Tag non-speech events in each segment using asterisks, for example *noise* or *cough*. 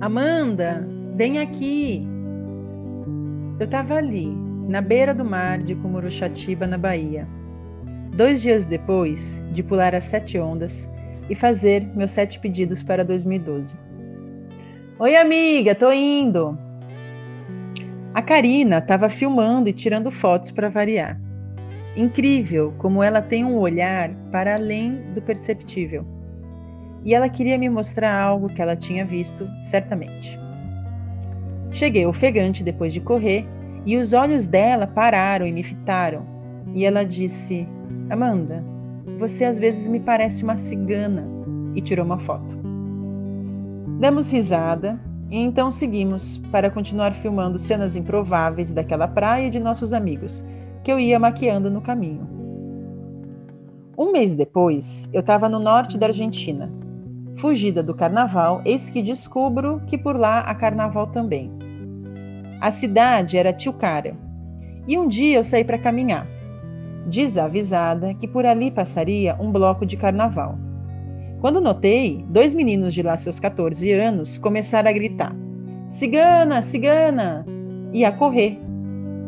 Amanda, vem aqui. Eu estava ali, na beira do mar de Cumuruxatiba, na Bahia. Dois dias depois de pular as sete ondas e fazer meus sete pedidos para 2012. Oi, amiga, tô indo. A Karina estava filmando e tirando fotos para variar. Incrível como ela tem um olhar para além do perceptível e ela queria me mostrar algo que ela tinha visto, certamente. Cheguei ofegante depois de correr e os olhos dela pararam e me fitaram. E ela disse: Amanda, você às vezes me parece uma cigana. E tirou uma foto. Demos risada e então seguimos para continuar filmando cenas improváveis daquela praia e de nossos amigos, que eu ia maquiando no caminho. Um mês depois, eu estava no norte da Argentina, Fugida do carnaval, eis que descubro que por lá há carnaval também. A cidade era Tilcara, e um dia eu saí para caminhar, desavisada que por ali passaria um bloco de carnaval. Quando notei, dois meninos de lá seus 14 anos começaram a gritar: Cigana, cigana! e a correr.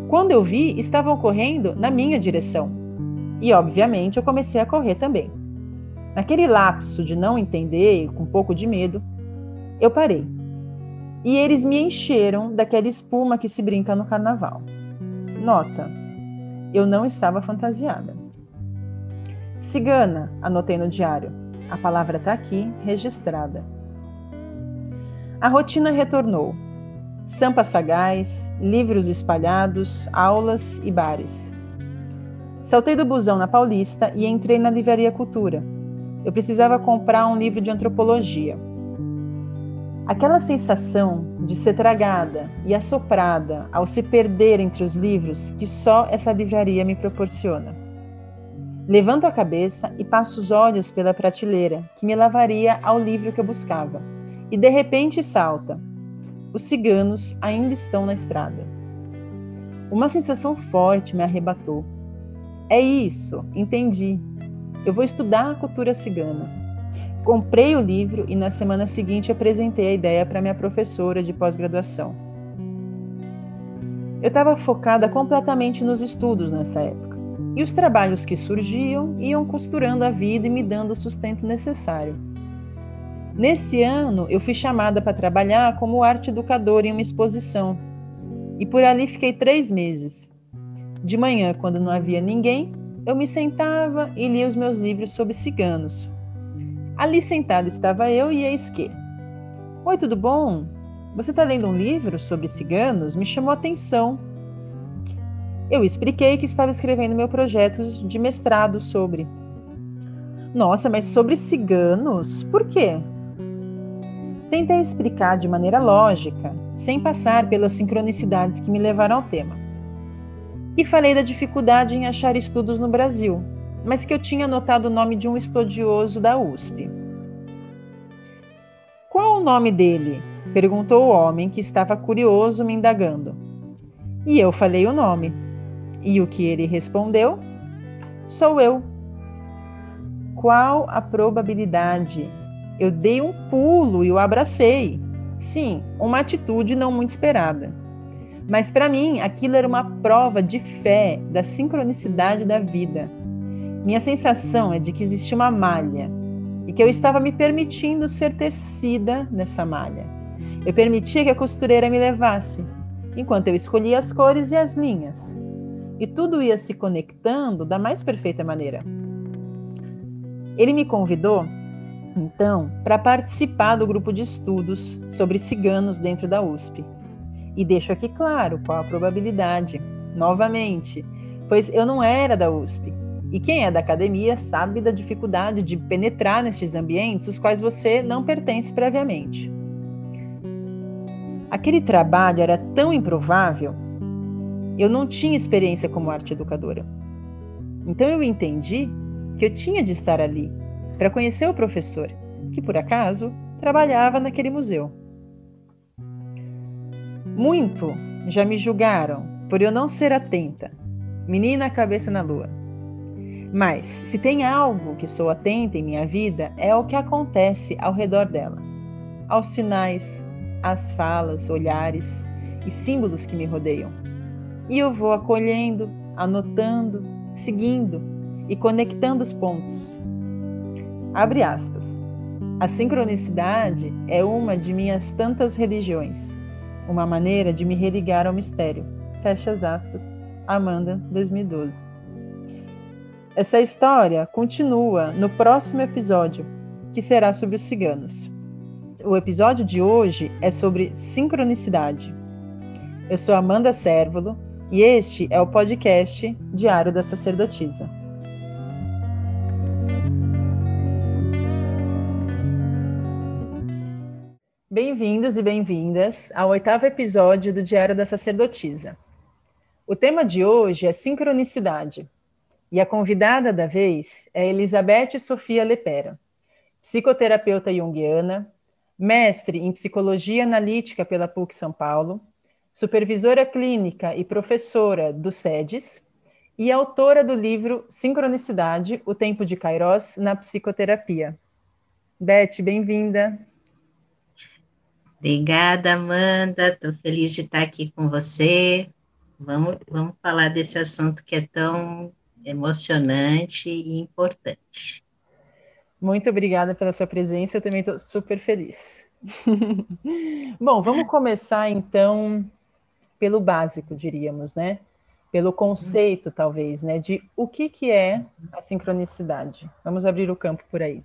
Quando eu vi, estavam correndo na minha direção. E obviamente eu comecei a correr também. Naquele lapso de não entender, com um pouco de medo, eu parei. E eles me encheram daquela espuma que se brinca no carnaval. Nota: eu não estava fantasiada. Cigana, anotei no diário. A palavra está aqui, registrada. A rotina retornou. Sampa sagaz, livros espalhados, aulas e bares. Saltei do busão na Paulista e entrei na Livraria Cultura, eu precisava comprar um livro de antropologia. Aquela sensação de ser tragada e assoprada ao se perder entre os livros que só essa livraria me proporciona. Levanto a cabeça e passo os olhos pela prateleira que me lavaria ao livro que eu buscava, e de repente salta: os ciganos ainda estão na estrada. Uma sensação forte me arrebatou. É isso, entendi. Eu vou estudar a cultura cigana. Comprei o livro e na semana seguinte apresentei a ideia para minha professora de pós-graduação. Eu estava focada completamente nos estudos nessa época, e os trabalhos que surgiam iam costurando a vida e me dando o sustento necessário. Nesse ano, eu fui chamada para trabalhar como arte educadora em uma exposição, e por ali fiquei três meses. De manhã, quando não havia ninguém, eu me sentava e lia os meus livros sobre ciganos. Ali sentada estava eu e eis que. Oi, tudo bom? Você está lendo um livro sobre ciganos? Me chamou a atenção. Eu expliquei que estava escrevendo meu projeto de mestrado sobre. Nossa, mas sobre ciganos? Por quê? Tentei explicar de maneira lógica, sem passar pelas sincronicidades que me levaram ao tema e falei da dificuldade em achar estudos no Brasil, mas que eu tinha anotado o nome de um estudioso da USP. Qual o nome dele? perguntou o homem que estava curioso me indagando. E eu falei o nome. E o que ele respondeu? Sou eu. Qual a probabilidade? Eu dei um pulo e o abracei. Sim, uma atitude não muito esperada. Mas para mim, aquilo era uma prova de fé da sincronicidade da vida. Minha sensação é de que existia uma malha e que eu estava me permitindo ser tecida nessa malha. Eu permitia que a costureira me levasse, enquanto eu escolhia as cores e as linhas. E tudo ia se conectando da mais perfeita maneira. Ele me convidou, então, para participar do grupo de estudos sobre ciganos dentro da USP. E deixo aqui claro qual a probabilidade, novamente, pois eu não era da USP. E quem é da academia sabe da dificuldade de penetrar nestes ambientes os quais você não pertence previamente. Aquele trabalho era tão improvável, eu não tinha experiência como arte educadora. Então eu entendi que eu tinha de estar ali para conhecer o professor, que por acaso trabalhava naquele museu. Muito já me julgaram por eu não ser atenta, menina cabeça na lua. Mas, se tem algo que sou atenta em minha vida, é o que acontece ao redor dela, aos sinais, às falas, olhares e símbolos que me rodeiam. E eu vou acolhendo, anotando, seguindo e conectando os pontos. Abre aspas. A sincronicidade é uma de minhas tantas religiões, uma maneira de me religar ao mistério. Fecha as aspas. Amanda, 2012. Essa história continua no próximo episódio, que será sobre os ciganos. O episódio de hoje é sobre sincronicidade. Eu sou Amanda Sérvulo e este é o podcast Diário da Sacerdotisa. Bem-vindos e bem-vindas ao oitavo episódio do Diário da Sacerdotisa. O tema de hoje é sincronicidade, e a convidada da vez é Elizabeth Sofia Lepera, psicoterapeuta junguiana, mestre em psicologia analítica pela PUC São Paulo, supervisora clínica e professora do SEDES e autora do livro Sincronicidade: O Tempo de Kairos na Psicoterapia. Beth, bem-vinda. Obrigada, Amanda. Estou feliz de estar aqui com você. Vamos, vamos falar desse assunto que é tão emocionante e importante. Muito obrigada pela sua presença. Eu também estou super feliz. *laughs* Bom, vamos começar então pelo básico, diríamos, né? Pelo conceito, talvez, né? De o que, que é a sincronicidade. Vamos abrir o campo por aí.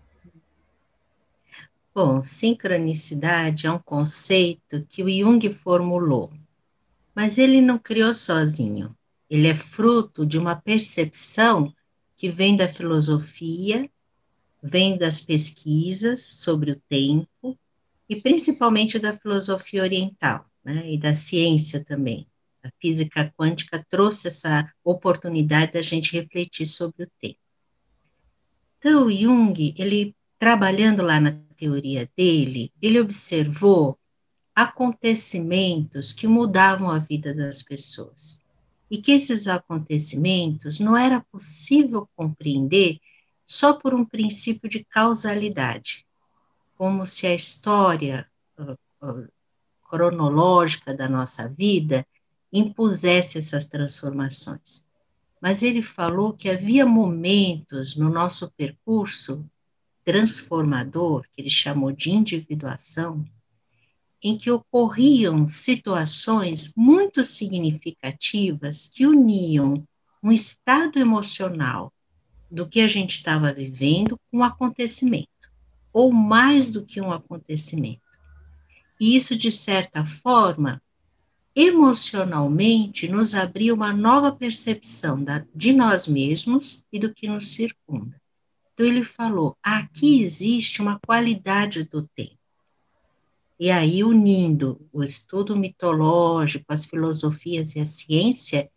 Bom, sincronicidade é um conceito que o Jung formulou, mas ele não criou sozinho. Ele é fruto de uma percepção que vem da filosofia, vem das pesquisas sobre o tempo e principalmente da filosofia oriental, né, e da ciência também. A física quântica trouxe essa oportunidade da gente refletir sobre o tempo. Então, Jung, ele trabalhando lá na teoria dele, ele observou acontecimentos que mudavam a vida das pessoas. E que esses acontecimentos não era possível compreender só por um princípio de causalidade, como se a história uh, uh, cronológica da nossa vida impusesse essas transformações. Mas ele falou que havia momentos no nosso percurso transformador, que ele chamou de individuação, em que ocorriam situações muito significativas que uniam um estado emocional do que a gente estava vivendo com um acontecimento, ou mais do que um acontecimento. E isso, de certa forma, emocionalmente nos abria uma nova percepção da, de nós mesmos e do que nos circunda. Então, ele falou: aqui existe uma qualidade do tempo. E aí, unindo o estudo mitológico, as filosofias e a ciência,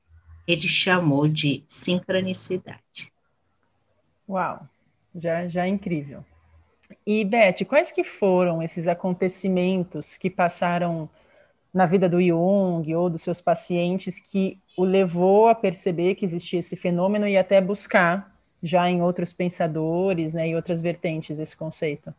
ele chamou de sincronicidade. Uau, já, já é incrível. E, Beth, quais que foram esses acontecimentos que passaram na vida do Jung ou dos seus pacientes que o levou a perceber que existia esse fenômeno e até buscar já em outros pensadores, né, e outras vertentes esse conceito?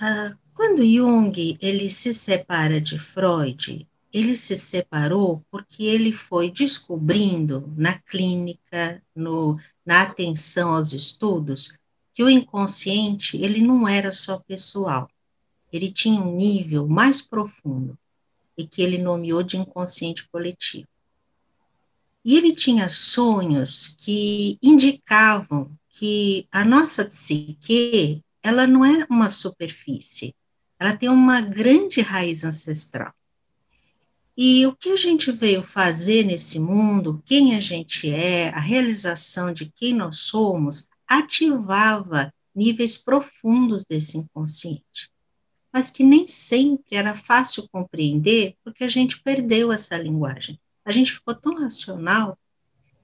Ah, quando Jung ele se separa de Freud, ele se separou porque ele foi descobrindo na clínica, no, na atenção aos estudos, que o inconsciente ele não era só pessoal, ele tinha um nível mais profundo e que ele nomeou de inconsciente coletivo. E ele tinha sonhos que indicavam que a nossa psique, ela não é uma superfície, ela tem uma grande raiz ancestral. E o que a gente veio fazer nesse mundo, quem a gente é, a realização de quem nós somos, ativava níveis profundos desse inconsciente, mas que nem sempre era fácil compreender, porque a gente perdeu essa linguagem. A gente ficou tão racional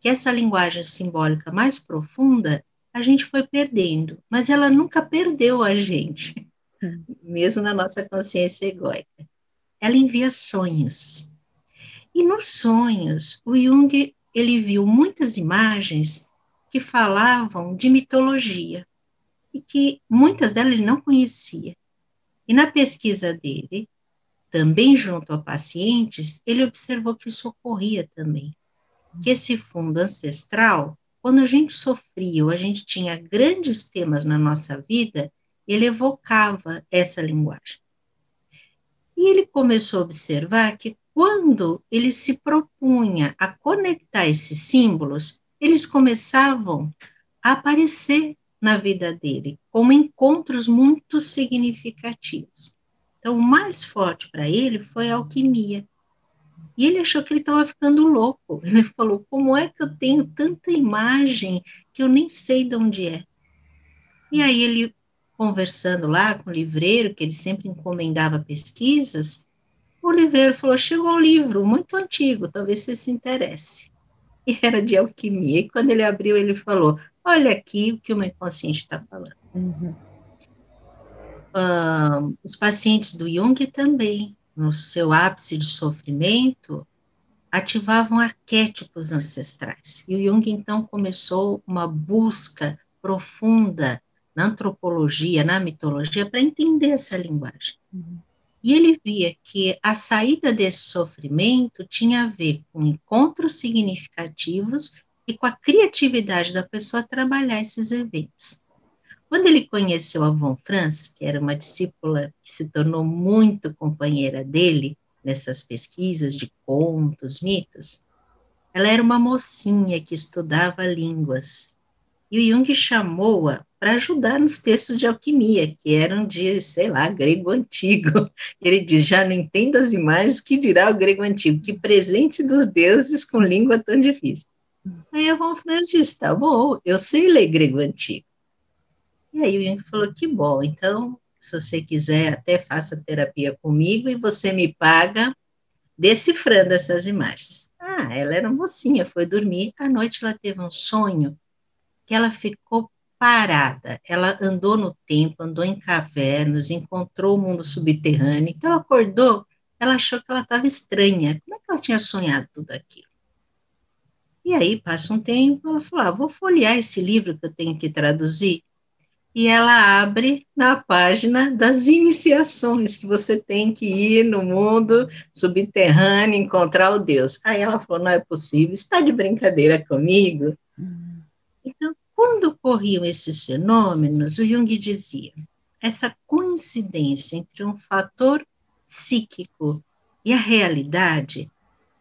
que essa linguagem simbólica mais profunda a gente foi perdendo, mas ela nunca perdeu a gente, hum. mesmo na nossa consciência egóica. Ela envia sonhos. E nos sonhos, o Jung ele viu muitas imagens que falavam de mitologia e que muitas delas ele não conhecia. E na pesquisa dele, também junto a pacientes, ele observou que isso ocorria também. Que esse fundo ancestral, quando a gente sofria ou a gente tinha grandes temas na nossa vida, ele evocava essa linguagem. E ele começou a observar que quando ele se propunha a conectar esses símbolos, eles começavam a aparecer na vida dele, como encontros muito significativos. Então, o mais forte para ele foi a alquimia. E ele achou que ele estava ficando louco. Ele falou: como é que eu tenho tanta imagem que eu nem sei de onde é? E aí ele, conversando lá com o livreiro, que ele sempre encomendava pesquisas, o livreiro falou: chegou um livro muito antigo, talvez você se interesse. E era de alquimia. E quando ele abriu, ele falou: Olha aqui o que o meu inconsciente está falando. Uhum. Uh, os pacientes do Jung também, no seu ápice de sofrimento, ativavam arquétipos ancestrais. E o Jung, então, começou uma busca profunda na antropologia, na mitologia, para entender essa linguagem. Uhum. E ele via que a saída desse sofrimento tinha a ver com encontros significativos e com a criatividade da pessoa trabalhar esses eventos. Quando ele conheceu a Von Franz, que era uma discípula que se tornou muito companheira dele nessas pesquisas de contos, mitos, ela era uma mocinha que estudava línguas. E o Jung chamou-a para ajudar nos textos de alquimia, que eram de, sei lá, grego antigo. *laughs* Ele diz: já não entendo as imagens, que dirá o grego antigo? Que presente dos deuses com língua tão difícil. Aí a Von Franz disse: tá bom, eu sei ler grego antigo. E aí o Jung falou: que bom, então, se você quiser, até faça terapia comigo e você me paga decifrando essas imagens. Ah, ela era mocinha, foi dormir. À noite ela teve um sonho que ela ficou parada. Ela andou no tempo, andou em cavernas, encontrou o mundo subterrâneo. Então, ela acordou, ela achou que ela estava estranha. Como é que ela tinha sonhado tudo aquilo? E aí, passa um tempo, ela falou: ah, vou folhear esse livro que eu tenho que traduzir. E ela abre na página das iniciações, que você tem que ir no mundo subterrâneo, encontrar o Deus. Aí ela falou: não é possível, está de brincadeira comigo? Hum. Então, quando ocorriam esses fenômenos, o Jung dizia: essa coincidência entre um fator psíquico e a realidade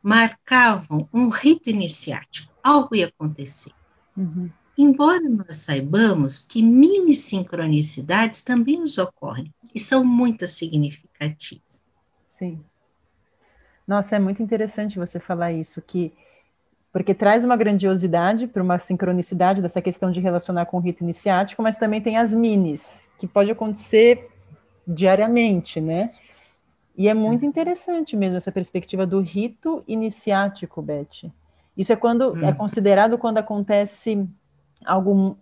marcavam um rito iniciático, algo ia acontecer. Uhum. Embora nós saibamos que mini sincronicidades também nos ocorrem, e são muito significativas. Sim. Nossa, é muito interessante você falar isso, que porque traz uma grandiosidade para uma sincronicidade dessa questão de relacionar com o rito iniciático, mas também tem as minis, que pode acontecer diariamente, né? E é muito interessante mesmo essa perspectiva do rito iniciático, Beth. Isso é quando é considerado quando acontece algo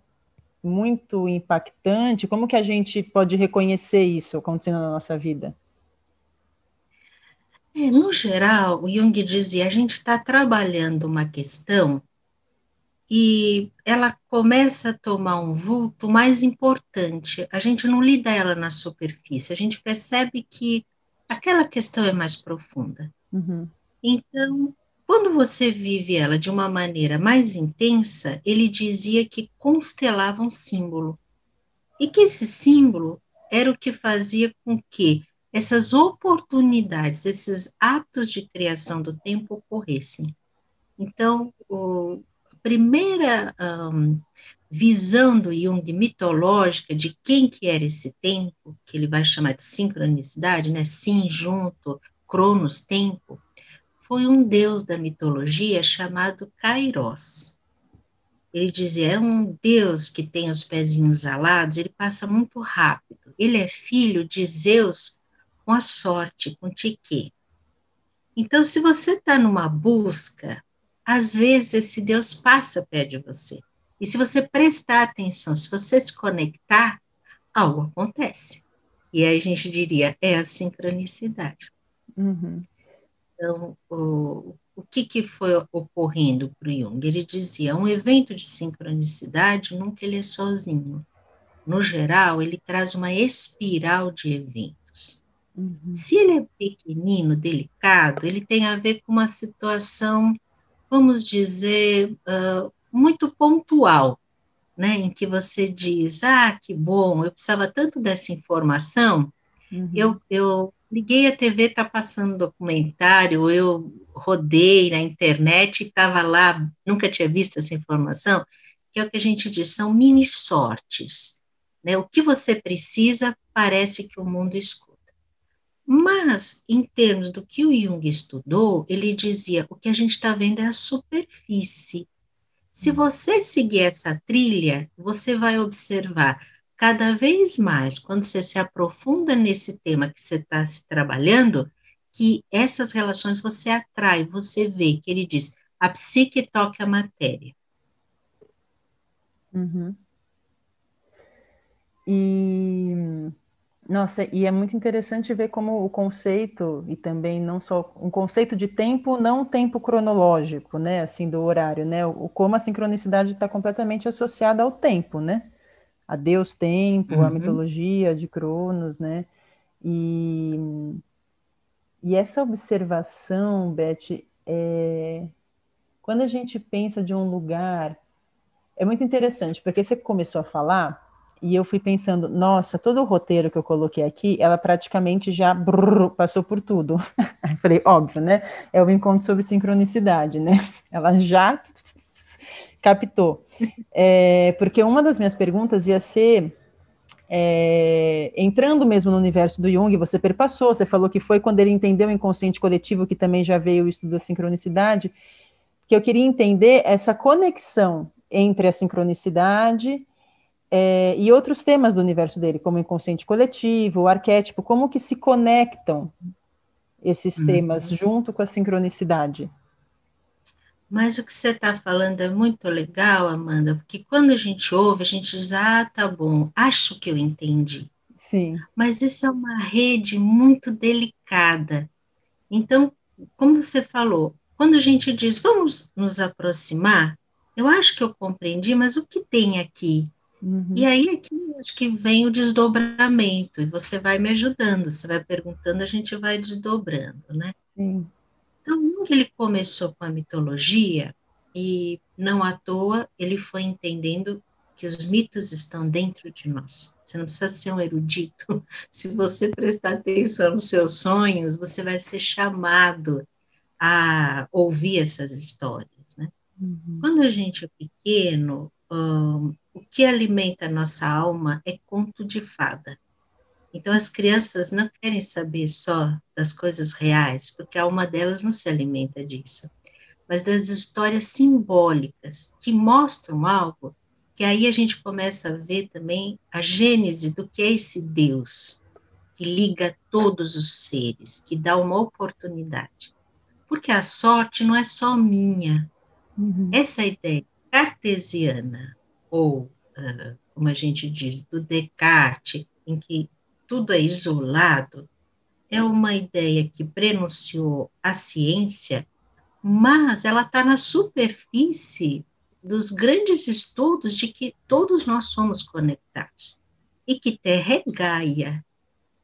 muito impactante. Como que a gente pode reconhecer isso acontecendo na nossa vida? É, no geral, o Jung dizia, a gente está trabalhando uma questão e ela começa a tomar um vulto mais importante. A gente não lida ela na superfície, a gente percebe que aquela questão é mais profunda. Uhum. Então, quando você vive ela de uma maneira mais intensa, ele dizia que constelava um símbolo. E que esse símbolo era o que fazia com que essas oportunidades, esses atos de criação do tempo ocorressem. Então, o, a primeira um, visão do Jung mitológica de quem que era esse tempo, que ele vai chamar de sincronicidade, né, sim junto, cronos, tempo, foi um deus da mitologia chamado Kairos. Ele dizia, é um deus que tem os pezinhos alados, ele passa muito rápido. Ele é filho de Zeus com a sorte, com tiquê. Então, se você está numa busca às vezes esse Deus passa perto de você. E se você prestar atenção, se você se conectar, algo acontece. E aí a gente diria, é a sincronicidade. Uhum. Então, o, o que, que foi ocorrendo para o Jung? Ele dizia, um evento de sincronicidade nunca ele é sozinho. No geral, ele traz uma espiral de eventos. Uhum. Se ele é pequenino, delicado, ele tem a ver com uma situação, vamos dizer, uh, muito pontual, né, em que você diz, ah, que bom, eu precisava tanto dessa informação, uhum. eu, eu liguei a TV, está passando documentário, eu rodei na internet e estava lá, nunca tinha visto essa informação, que é o que a gente diz, são mini sortes. Né? O que você precisa parece que o mundo escuta. Mas, em termos do que o Jung estudou, ele dizia: o que a gente está vendo é a superfície. Se você seguir essa trilha, você vai observar cada vez mais, quando você se aprofunda nesse tema que você está se trabalhando, que essas relações você atrai, você vê, que ele diz, a psique toca a matéria. Uhum. E nossa, e é muito interessante ver como o conceito, e também não só um conceito de tempo, não tempo cronológico, né, assim, do horário, né, o, como a sincronicidade está completamente associada ao tempo, né, a Deus tempo, uhum. a mitologia de Cronos, né, e, e essa observação, Beth, é, quando a gente pensa de um lugar, é muito interessante, porque você começou a falar e eu fui pensando, nossa, todo o roteiro que eu coloquei aqui, ela praticamente já brrr, passou por tudo. *laughs* Falei, óbvio, né? É o encontro sobre sincronicidade, né? Ela já captou. É, porque uma das minhas perguntas ia ser, é, entrando mesmo no universo do Jung, você perpassou, você falou que foi quando ele entendeu o inconsciente coletivo, que também já veio o estudo da sincronicidade, que eu queria entender essa conexão entre a sincronicidade é, e outros temas do universo dele, como o inconsciente coletivo, o arquétipo, como que se conectam esses uhum. temas junto com a sincronicidade? Mas o que você está falando é muito legal, Amanda, porque quando a gente ouve, a gente diz, ah, tá bom, acho que eu entendi. Sim. Mas isso é uma rede muito delicada. Então, como você falou, quando a gente diz, vamos nos aproximar, eu acho que eu compreendi, mas o que tem aqui? Uhum. E aí aqui acho que vem o desdobramento, e você vai me ajudando, você vai perguntando, a gente vai desdobrando, né? Sim. Então, ele começou com a mitologia, e não à toa ele foi entendendo que os mitos estão dentro de nós. Você não precisa ser um erudito. *laughs* Se você prestar atenção nos seus sonhos, você vai ser chamado a ouvir essas histórias. Né? Uhum. Quando a gente é pequeno, um, o que alimenta a nossa alma é conto de fada. Então, as crianças não querem saber só das coisas reais, porque a alma delas não se alimenta disso, mas das histórias simbólicas que mostram algo que aí a gente começa a ver também a gênese do que é esse Deus que liga todos os seres, que dá uma oportunidade. Porque a sorte não é só minha. Uhum. Essa ideia cartesiana, ou, uh, como a gente diz, do Descartes, em que tudo é isolado, é uma ideia que prenunciou a ciência, mas ela está na superfície dos grandes estudos de que todos nós somos conectados e que Terra é Gaia.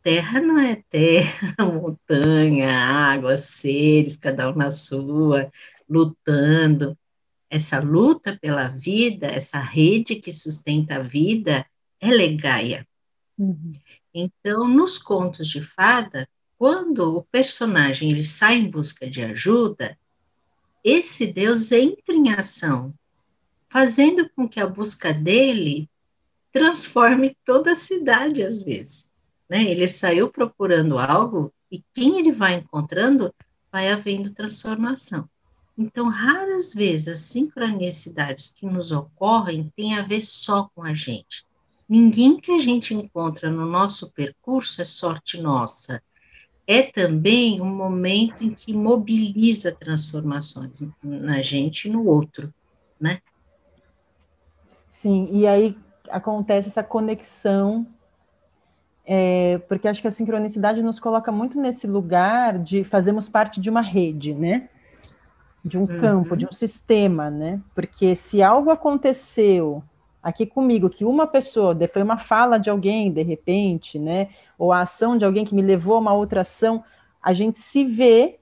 Terra não é terra, *laughs* montanha, água, seres, cada um na sua, lutando essa luta pela vida, essa rede que sustenta a vida, ela é Gaia. Uhum. Então, nos contos de fada, quando o personagem ele sai em busca de ajuda, esse Deus entra em ação, fazendo com que a busca dele transforme toda a cidade às vezes. Né? Ele saiu procurando algo e quem ele vai encontrando vai havendo transformação. Então, raras vezes as sincronicidades que nos ocorrem têm a ver só com a gente. Ninguém que a gente encontra no nosso percurso é sorte nossa. é também um momento em que mobiliza transformações na gente e no outro, né? Sim, e aí acontece essa conexão, é, porque acho que a sincronicidade nos coloca muito nesse lugar de fazermos parte de uma rede, né? De um uhum. campo, de um sistema, né? Porque se algo aconteceu aqui comigo, que uma pessoa, foi uma fala de alguém, de repente, né? Ou a ação de alguém que me levou a uma outra ação, a gente se vê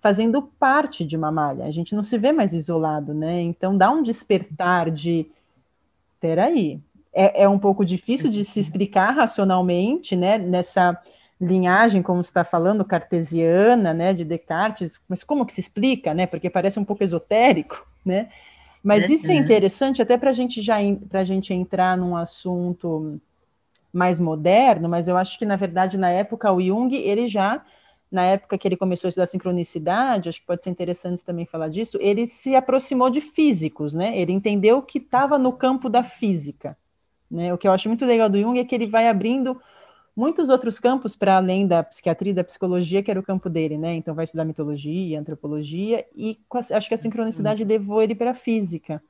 fazendo parte de uma malha, a gente não se vê mais isolado, né? Então dá um despertar de peraí, é, é um pouco difícil de se explicar racionalmente, né? Nessa linhagem, como está falando, cartesiana, né, de Descartes, mas como que se explica, né? Porque parece um pouco esotérico, né? Mas isso é interessante até para a gente já para a gente entrar num assunto mais moderno, mas eu acho que na verdade na época o Jung ele já na época que ele começou a estudar sincronicidade, acho que pode ser interessante também falar disso, ele se aproximou de físicos, né? Ele entendeu que estava no campo da física, né? O que eu acho muito legal do Jung é que ele vai abrindo muitos outros campos para além da psiquiatria e da psicologia, que era o campo dele, né? Então vai estudar mitologia, antropologia e acho que a sincronicidade uhum. levou ele para a física.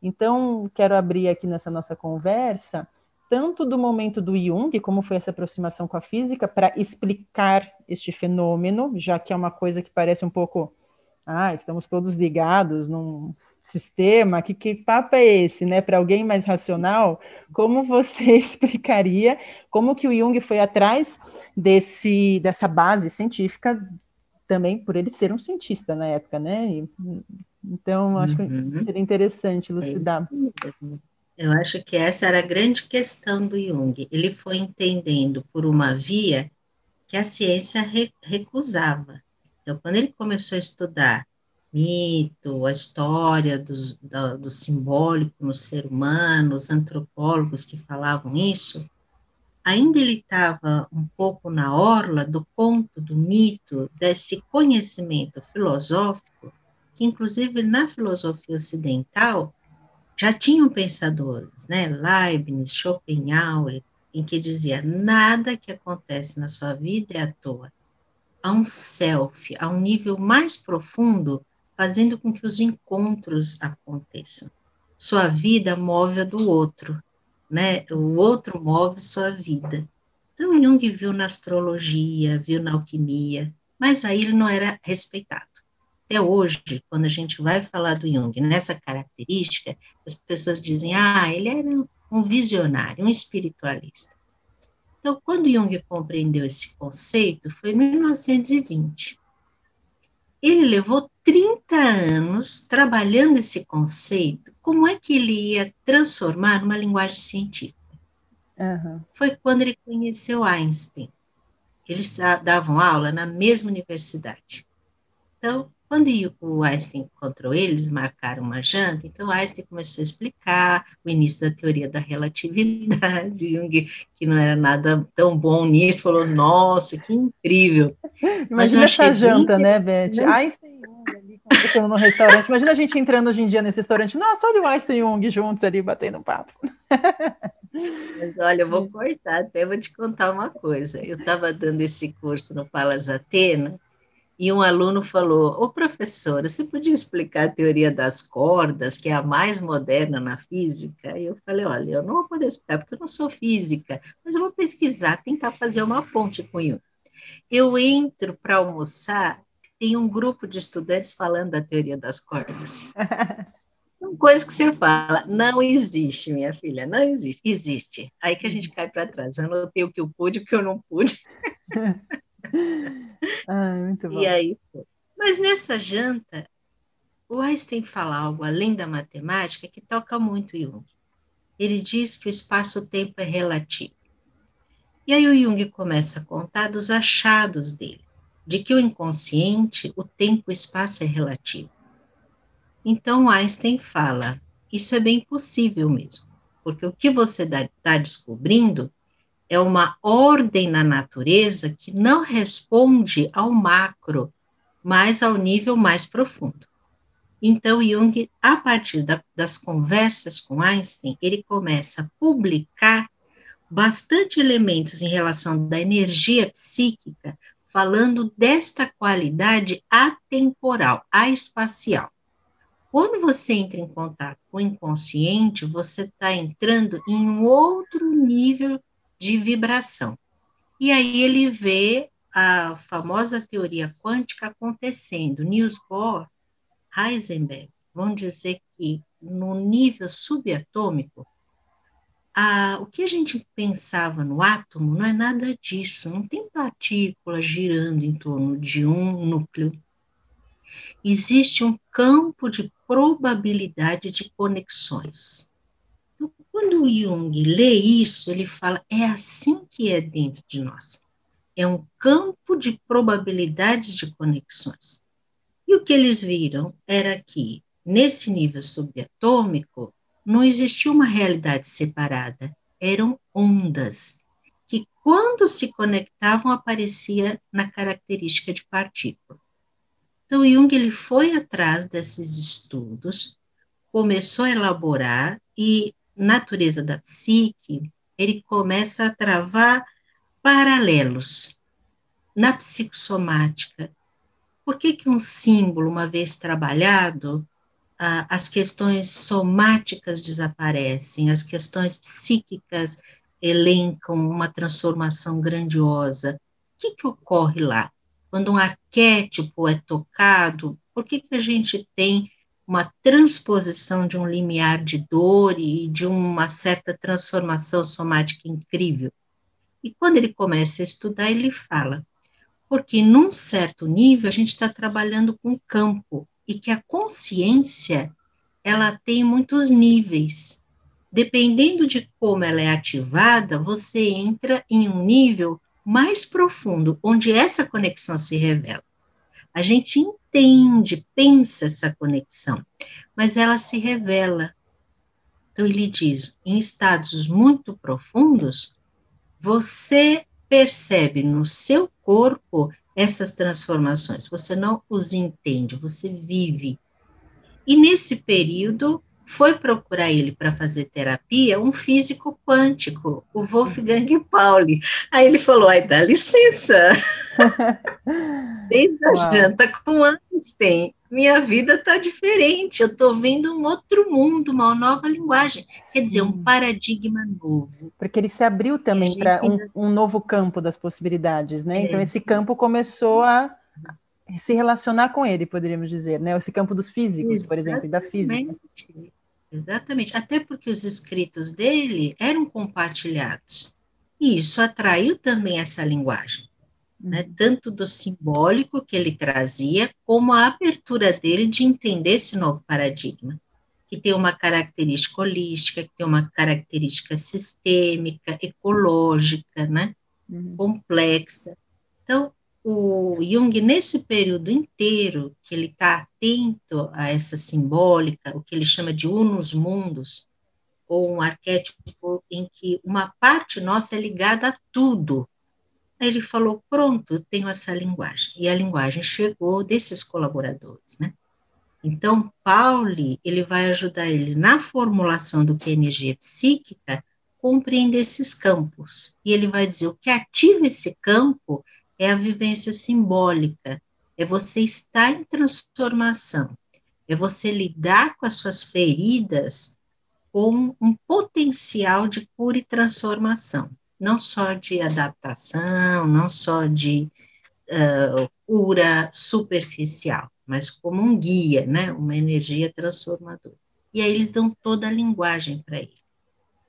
Então, quero abrir aqui nessa nossa conversa tanto do momento do Jung, como foi essa aproximação com a física, para explicar este fenômeno, já que é uma coisa que parece um pouco, ah, estamos todos ligados num sistema, que, que papo é esse, né? Para alguém mais racional, como você *laughs* explicaria como que o Jung foi atrás desse, dessa base científica, também por ele ser um cientista na época, né? E, então, acho uhum. que seria interessante elucidar. É eu acho que essa era a grande questão do Jung. Ele foi entendendo por uma via que a ciência re recusava. Então, quando ele começou a estudar mito, a história dos, do, simbólico no ser humano, os antropólogos que falavam isso, ainda ele estava um pouco na orla do conto, do mito, desse conhecimento filosófico, que inclusive na filosofia ocidental já tinham pensadores, né, Leibniz, Schopenhauer, em que dizia, nada que acontece na sua vida é à toa. Há um self, há um nível mais profundo, fazendo com que os encontros aconteçam. Sua vida move a do outro, né? O outro move sua vida. Então Jung viu na astrologia, viu na alquimia, mas aí ele não era respeitado até hoje, quando a gente vai falar do Jung nessa característica, as pessoas dizem, ah, ele era um visionário, um espiritualista. Então, quando Jung compreendeu esse conceito, foi em 1920. Ele levou 30 anos trabalhando esse conceito, como é que ele ia transformar numa linguagem científica. Uhum. Foi quando ele conheceu Einstein. Eles davam aula na mesma universidade. Então, quando o Einstein encontrou ele, eles marcaram uma janta, então Einstein começou a explicar o início da teoria da relatividade, *laughs* Jung, que não era nada tão bom nisso, falou, nossa, que incrível. *laughs* Imagina essa janta, né, Beth? Einstein Jung conversando no restaurante, imagina a gente entrando hoje em dia nesse restaurante, nossa, olha o Einstein e Jung juntos ali, batendo papo. Mas olha, eu vou cortar, até vou te contar uma coisa. Eu estava dando esse curso no Palas Atena, e um aluno falou: Ô professora, você podia explicar a teoria das cordas, que é a mais moderna na física? E eu falei: Olha, eu não vou poder explicar porque eu não sou física, mas eu vou pesquisar, tentar fazer uma ponte com isso. Eu entro para almoçar, tem um grupo de estudantes falando da teoria das cordas. *laughs* São coisas que você fala, não existe, minha filha, não existe. Existe. Aí que a gente cai para trás. Eu anotei o que eu pude, o que eu não pude. *laughs* ah, muito bom. E aí, mas nessa janta, o Einstein fala algo além da matemática que toca muito Jung. Ele diz que o espaço-tempo é relativo. E aí o Jung começa a contar dos achados dele, de que o inconsciente, o tempo e o espaço é relativo. Então Einstein fala, isso é bem possível mesmo, porque o que você está descobrindo é uma ordem na natureza que não responde ao macro, mas ao nível mais profundo. Então, Jung, a partir da, das conversas com Einstein, ele começa a publicar bastante elementos em relação da energia psíquica, falando desta qualidade atemporal, espacial. Quando você entra em contato com o inconsciente, você está entrando em um outro nível de vibração. E aí ele vê a famosa teoria quântica acontecendo. Niels Bohr, Heisenberg vão dizer que no nível subatômico, a, o que a gente pensava no átomo não é nada disso, não tem partículas girando em torno de um núcleo. Existe um campo de probabilidade de conexões. Então, quando Jung lê isso, ele fala: é assim que é dentro de nós. É um campo de probabilidades de conexões. E o que eles viram era que, nesse nível subatômico, não existia uma realidade separada, eram ondas que, quando se conectavam, aparecia na característica de partícula. Então, Jung ele foi atrás desses estudos, começou a elaborar e natureza da psique, ele começa a travar paralelos na psicossomática. Por que, que um símbolo, uma vez trabalhado, ah, as questões somáticas desaparecem, as questões psíquicas elencam uma transformação grandiosa? O que, que ocorre lá? Quando um arquétipo é tocado, por que, que a gente tem uma transposição de um limiar de dor e de uma certa transformação somática incrível? E quando ele começa a estudar, ele fala, porque num certo nível a gente está trabalhando com campo e que a consciência ela tem muitos níveis. Dependendo de como ela é ativada, você entra em um nível mais profundo, onde essa conexão se revela. A gente entende, pensa essa conexão, mas ela se revela. Então, ele diz: em estados muito profundos, você percebe no seu corpo essas transformações, você não os entende, você vive. E nesse período, foi procurar ele para fazer terapia um físico quântico, o Wolfgang Pauli. Aí ele falou: ai, dá licença. *laughs* Desde a Uau. janta com Einstein, minha vida está diferente. Eu estou vendo um outro mundo, uma nova linguagem. Quer dizer, um paradigma novo. Porque ele se abriu também para um, um, novo campo das possibilidades, né? É. Então, esse campo começou a se relacionar com ele, poderíamos dizer, né? Esse campo dos físicos, Exatamente. por exemplo, e da física. Exatamente, até porque os escritos dele eram compartilhados. E isso atraiu também essa linguagem, né? Uhum. tanto do simbólico que ele trazia, como a abertura dele de entender esse novo paradigma, que tem uma característica holística, que tem uma característica sistêmica, ecológica, né? Uhum. complexa. Então, o Jung, nesse período inteiro, que ele está atento a essa simbólica, o que ele chama de unus mundos, ou um arquétipo em que uma parte nossa é ligada a tudo. Ele falou: pronto, tenho essa linguagem. E a linguagem chegou desses colaboradores, né? Então, Pauli, ele vai ajudar ele na formulação do que é energia psíquica, compreender esses campos. E ele vai dizer: o que ativa esse campo é a vivência simbólica, é você estar em transformação, é você lidar com as suas feridas com um potencial de cura e transformação, não só de adaptação, não só de uh, cura superficial, mas como um guia, né, uma energia transformadora. E aí eles dão toda a linguagem para ele.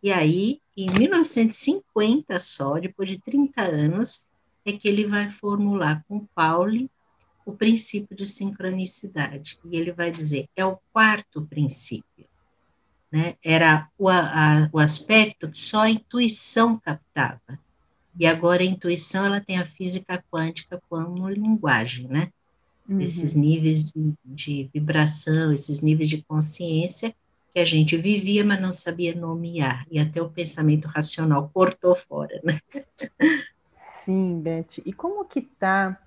E aí, em 1950 só, depois de 30 anos, é que ele vai formular com Pauli o princípio de sincronicidade. E ele vai dizer, é o quarto princípio. Né? Era o, a, o aspecto que só a intuição captava. E agora a intuição ela tem a física quântica como linguagem, né? Uhum. Esses níveis de, de vibração, esses níveis de consciência que a gente vivia, mas não sabia nomear, e até o pensamento racional cortou fora, né? Sim, Beth. E como que tá?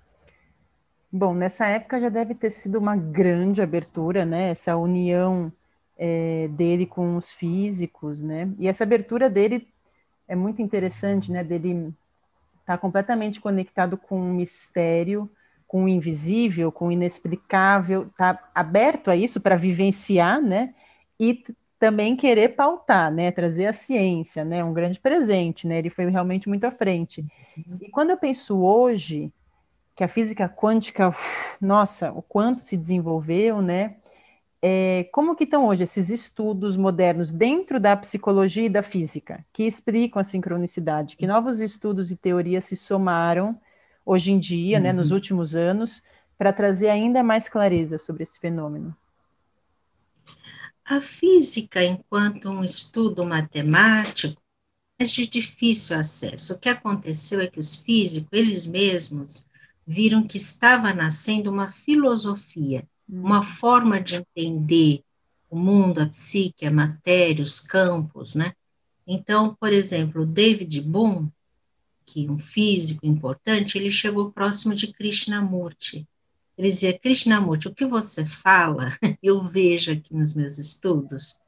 Bom, nessa época já deve ter sido uma grande abertura, né? Essa união é, dele com os físicos, né? E essa abertura dele é muito interessante, né? Dele está completamente conectado com o mistério, com o invisível, com o inexplicável, está aberto a isso para vivenciar, né? E também querer pautar, né? Trazer a ciência, né? Um grande presente, né? Ele foi realmente muito à frente. E quando eu penso hoje que a física quântica, uf, nossa, o quanto se desenvolveu, né? É, como que estão hoje esses estudos modernos dentro da psicologia e da física que explicam a sincronicidade? Que novos estudos e teorias se somaram hoje em dia, uhum. né, nos uhum. últimos anos, para trazer ainda mais clareza sobre esse fenômeno? A física, enquanto um estudo matemático, é de difícil acesso. O que aconteceu é que os físicos, eles mesmos, viram que estava nascendo uma filosofia uma forma de entender o mundo, a psique, a matéria, os campos, né? Então, por exemplo, David Bohm, que é um físico importante, ele chegou próximo de Krishnamurti. Ele dizia, Krishnamurti, o que você fala, *laughs* eu vejo aqui nos meus estudos.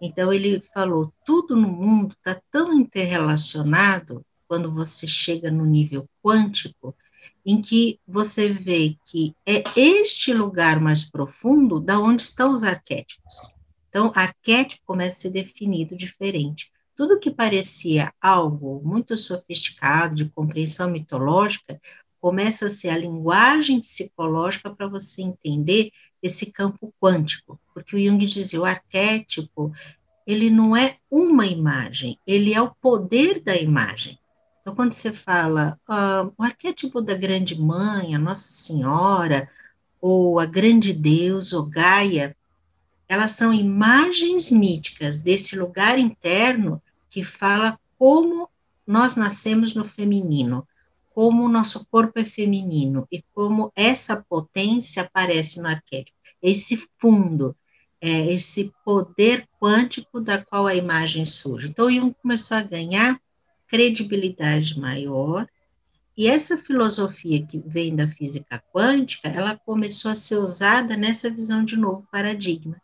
Então, ele falou, tudo no mundo está tão interrelacionado, quando você chega no nível quântico, em que você vê que é este lugar mais profundo da onde estão os arquétipos. Então, arquétipo começa a ser definido diferente. Tudo que parecia algo muito sofisticado, de compreensão mitológica, começa a ser a linguagem psicológica para você entender esse campo quântico, porque o Jung dizia, o arquétipo, ele não é uma imagem, ele é o poder da imagem. Então, quando você fala uh, o arquétipo da grande mãe, a Nossa Senhora, ou a grande Deus, ou Gaia, elas são imagens míticas desse lugar interno que fala como nós nascemos no feminino, como o nosso corpo é feminino e como essa potência aparece no arquétipo. Esse fundo, é, esse poder quântico da qual a imagem surge. Então, Jung começou a ganhar credibilidade maior. E essa filosofia que vem da física quântica, ela começou a ser usada nessa visão de novo paradigma.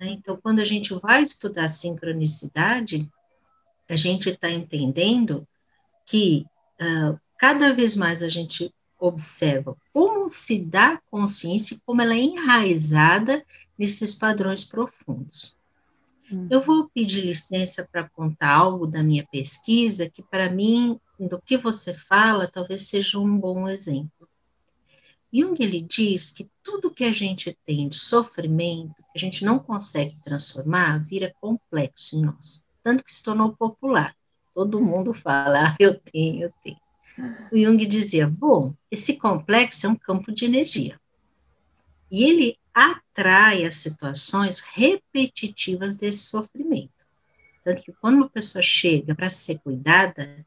Né? Então, quando a gente vai estudar sincronicidade, a gente está entendendo que uh, cada vez mais a gente observa como se dá consciência como ela é enraizada nesses padrões profundos. Uhum. Eu vou pedir licença para contar algo da minha pesquisa que, para mim, do que você fala, talvez seja um bom exemplo. Jung ele diz que tudo que a gente tem de sofrimento, que a gente não consegue transformar, vira complexo em nós. Tanto que se tornou popular. Todo mundo fala, ah, eu tenho, eu tenho. O Jung dizia, bom, esse complexo é um campo de energia. E ele atrai as situações repetitivas desse sofrimento. Tanto que quando uma pessoa chega para ser cuidada,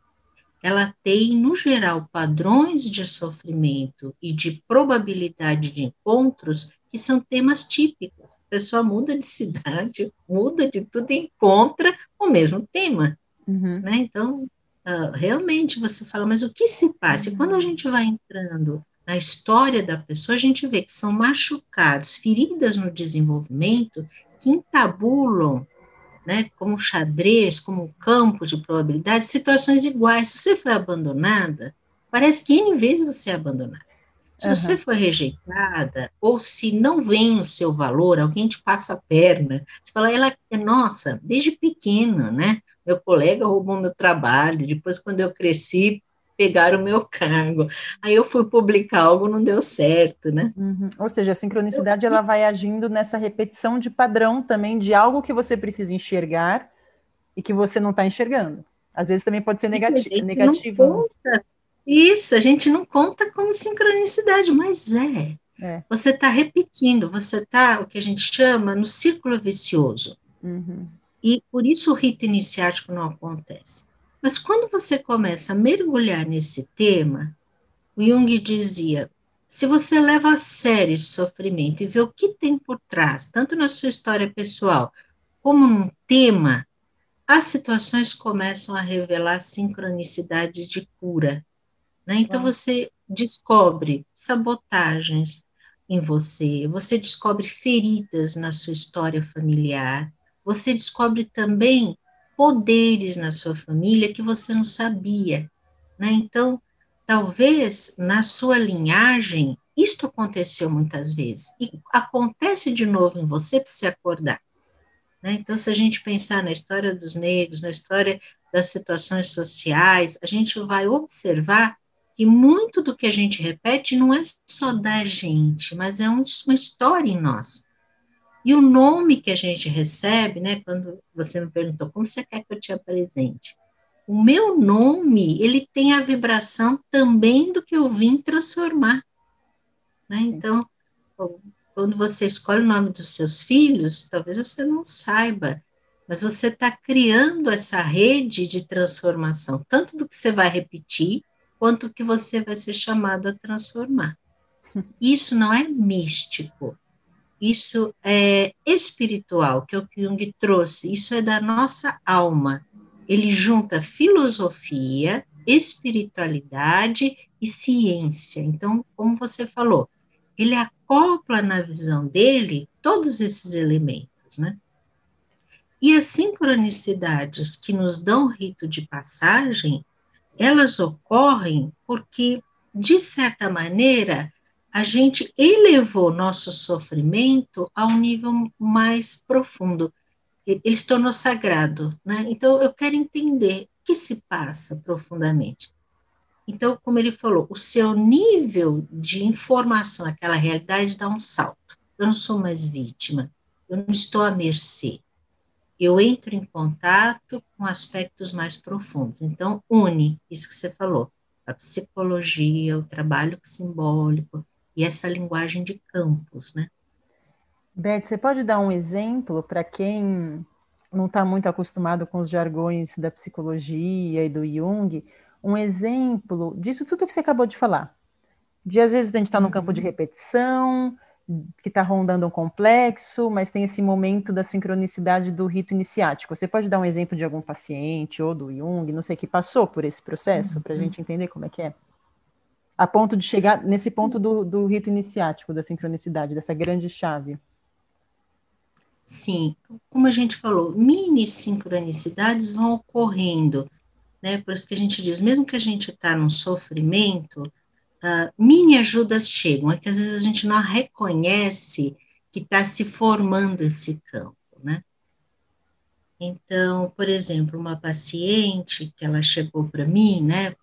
ela tem, no geral, padrões de sofrimento e de probabilidade de encontros que são temas típicos. A pessoa muda de *laughs* cidade, muda de tudo e encontra o mesmo tema. Uhum. Né? Então, uh, realmente você fala, mas o que se passa? E quando a gente vai entrando na história da pessoa, a gente vê que são machucados, feridas no desenvolvimento, que entabulam, né, como xadrez, como campo de probabilidade, situações iguais. Se você foi abandonada, parece que N vezes você é abandonada. Se uhum. você foi rejeitada, ou se não vem o seu valor, alguém te passa a perna, você fala, ela é nossa, desde pequena, né? Meu colega roubou meu trabalho, depois, quando eu cresci, pegar o meu cargo. Aí eu fui publicar algo, não deu certo, né? Uhum. Ou seja, a sincronicidade ela vai agindo nessa repetição de padrão também de algo que você precisa enxergar e que você não está enxergando. Às vezes também pode ser negati negativo. Isso, a gente não conta como sincronicidade, mas é. é. Você está repetindo, você está, o que a gente chama, no círculo vicioso. Uhum. E por isso o rito iniciático não acontece. Mas quando você começa a mergulhar nesse tema, o Jung dizia: se você leva a sério esse sofrimento e vê o que tem por trás, tanto na sua história pessoal como num tema, as situações começam a revelar sincronicidades de cura. Né? Então você descobre sabotagens em você, você descobre feridas na sua história familiar, você descobre também poderes na sua família que você não sabia. Né? Então, talvez na sua linhagem, isto aconteceu muitas vezes, e acontece de novo em você para se acordar. Né? Então, se a gente pensar na história dos negros, na história das situações sociais, a gente vai observar que muito do que a gente repete não é só da gente, mas é uma história em nós. E o nome que a gente recebe, né, quando você me perguntou como você quer que eu te apresente, o meu nome, ele tem a vibração também do que eu vim transformar. Né? Então, quando você escolhe o nome dos seus filhos, talvez você não saiba, mas você está criando essa rede de transformação, tanto do que você vai repetir, quanto do que você vai ser chamado a transformar. *laughs* Isso não é místico, isso é espiritual, que é o que Jung trouxe, isso é da nossa alma. Ele junta filosofia, espiritualidade e ciência. Então, como você falou, ele acopla na visão dele todos esses elementos, né? E as sincronicidades que nos dão rito de passagem, elas ocorrem porque, de certa maneira, a gente elevou nosso sofrimento a um nível mais profundo. Ele se tornou sagrado, né? Então, eu quero entender o que se passa profundamente. Então, como ele falou, o seu nível de informação, aquela realidade dá um salto. Eu não sou mais vítima, eu não estou à mercê. Eu entro em contato com aspectos mais profundos. Então, une isso que você falou, a psicologia, o trabalho simbólico, e essa linguagem de campos, né? Beth, você pode dar um exemplo para quem não está muito acostumado com os jargões da psicologia e do Jung, um exemplo disso tudo que você acabou de falar. De às vezes a gente está num campo de uhum. repetição, que está rondando um complexo, mas tem esse momento da sincronicidade do rito iniciático. Você pode dar um exemplo de algum paciente ou do Jung, não sei, que passou por esse processo, para a uhum. gente entender como é que é? A ponto de chegar nesse ponto do, do rito iniciático, da sincronicidade, dessa grande chave. Sim, como a gente falou, mini sincronicidades vão ocorrendo, né? Por isso que a gente diz, mesmo que a gente está num sofrimento, uh, mini ajudas chegam, é que às vezes a gente não reconhece que está se formando esse campo, né? Então, por exemplo, uma paciente que ela chegou para mim, né,